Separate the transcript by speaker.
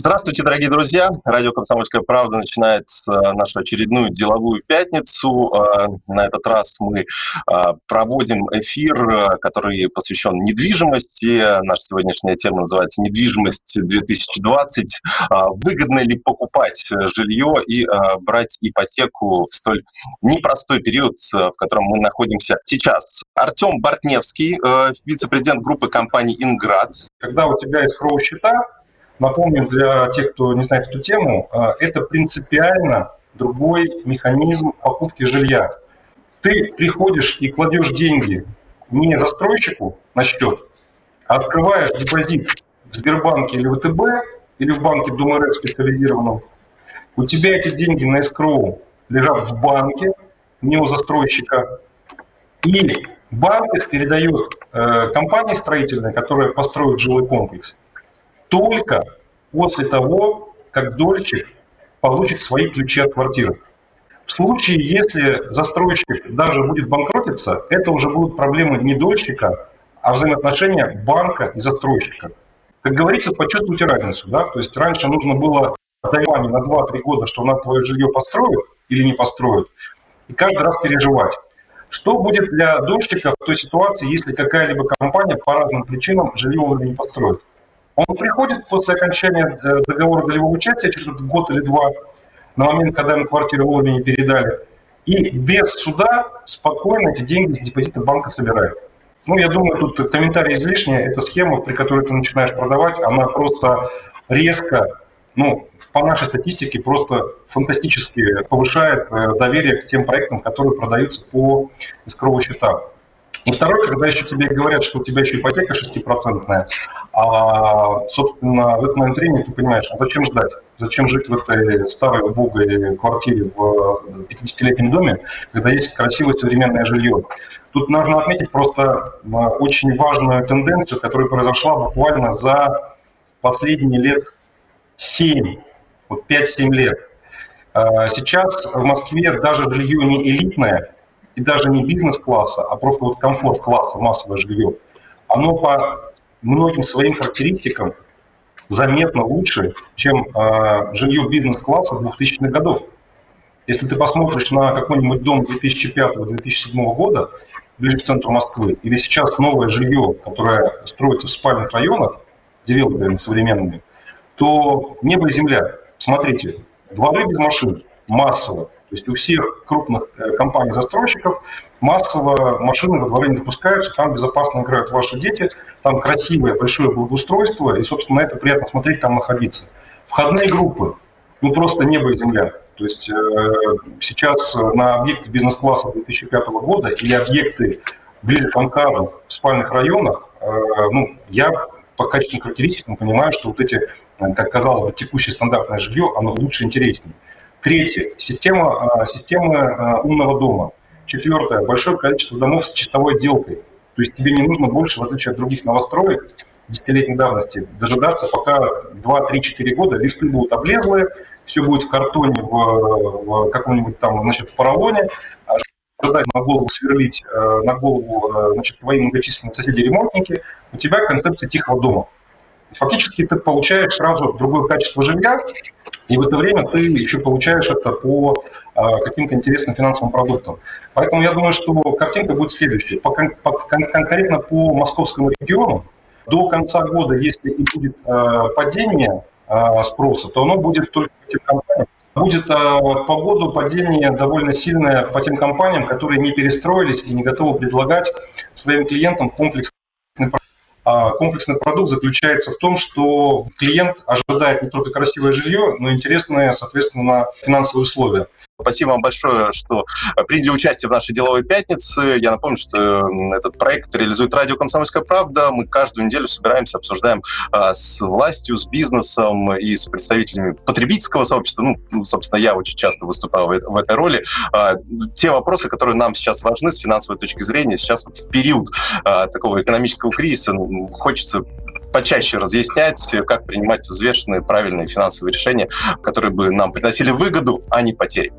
Speaker 1: Здравствуйте, дорогие друзья. Радио «Комсомольская правда» начинает э, нашу очередную деловую пятницу. Э, на этот раз мы э, проводим эфир, который посвящен недвижимости. Наша сегодняшняя тема называется «Недвижимость 2020». Выгодно ли покупать жилье и брать ипотеку в столь непростой период, в котором мы находимся сейчас? Артем Бартневский, вице-президент группы компании «Инград».
Speaker 2: Когда у тебя есть фроу-счета, Напомню для тех, кто не знает эту тему, а, это принципиально другой механизм покупки жилья. Ты приходишь и кладешь деньги не застройщику на счет, а открываешь депозит в Сбербанке или ВТБ, или в банке ДумРФ специализированном. У тебя эти деньги на эскроу лежат в банке, не у застройщика, и банк их передает э, компании строительной, которая построит жилой комплекс только после того, как дольщик получит свои ключи от квартиры. В случае, если застройщик даже будет банкротиться, это уже будут проблемы не дольщика, а взаимоотношения банка и застройщика. Как говорится, почувствуйте разницу. Да? То есть раньше нужно было даяние на 2-3 года, что она твое жилье построит или не построит, и каждый раз переживать. Что будет для дольщика в той ситуации, если какая-либо компания по разным причинам жилье не построит? Он приходит после окончания э, договора долевого участия, через год или два, на момент, когда ему квартиру вовремя передали, и без суда спокойно эти деньги с депозита банка собирает. Ну, я думаю, тут комментарий излишний. Эта схема, при которой ты начинаешь продавать, она просто резко, ну, по нашей статистике, просто фантастически повышает э, доверие к тем проектам, которые продаются по искровым счетам. И второй, когда еще тебе говорят, что у тебя еще ипотека 6%, а, собственно, в этот момент времени ты понимаешь, а зачем ждать? Зачем жить в этой старой убогой квартире в 50-летнем доме, когда есть красивое современное жилье? Тут нужно отметить просто очень важную тенденцию, которая произошла буквально за последние лет 7, вот 5-7 лет. А, сейчас в Москве даже жилье не элитное, и даже не бизнес-класса, а просто вот комфорт-класса, массовое жилье, оно по многим своим характеристикам заметно лучше, чем э, жилье бизнес-класса 2000-х годов. Если ты посмотришь на какой-нибудь дом 2005-2007 года, ближе к центру Москвы, или сейчас новое жилье, которое строится в спальных районах, девелоперами современными, то небо и земля. Смотрите, дворы без машин, массово. То есть у всех крупных э, компаний-застройщиков массово машины во дворе не допускаются, там безопасно играют ваши дети, там красивое большое благоустройство, и, собственно, на это приятно смотреть, там находиться. Входные группы, ну просто небо и земля. То есть э, сейчас на объекты бизнес-класса 2005 года или объекты ближе к Анкару в спальных районах, э, ну, я по качественным характеристикам понимаю, что вот эти, э, как казалось бы, текущее стандартное жилье, оно лучше, интереснее. Третье. Система, а, система а, умного дома. Четвертое. Большое количество домов с чистовой отделкой. То есть тебе не нужно больше, в отличие от других новостроек, десятилетней давности, дожидаться, пока 2-3-4 года лифты будут облезлые, все будет в картоне, в, в каком-нибудь там, значит, в поролоне, ожидать на голову сверлить, э, на голову, э, значит, твои многочисленные соседи-ремонтники, у тебя концепция тихого дома. Фактически ты получаешь сразу другое качество жилья, и в это время ты еще получаешь это по а, каким-то интересным финансовым продуктам. Поэтому я думаю, что картинка будет следующая. По, по, конкретно по московскому региону до конца года, если и будет а, падение а, спроса, то оно будет только по тем компаниям, будет по году падение довольно сильное по тем компаниям, которые не перестроились и не готовы предлагать своим клиентам комплекс а комплексный продукт заключается в том, что клиент ожидает не только красивое жилье, но и интересные, соответственно, финансовые условия.
Speaker 1: Спасибо вам большое, что приняли участие в нашей деловой пятнице. Я напомню, что этот проект реализует радио «Комсомольская правда». Мы каждую неделю собираемся, обсуждаем а, с властью, с бизнесом и с представителями потребительского сообщества. Ну, ну собственно, я очень часто выступал в, в этой роли. А, те вопросы, которые нам сейчас важны с финансовой точки зрения, сейчас вот в период а, такого экономического кризиса ну, хочется почаще разъяснять, как принимать взвешенные, правильные финансовые решения, которые бы нам приносили выгоду, а не потери.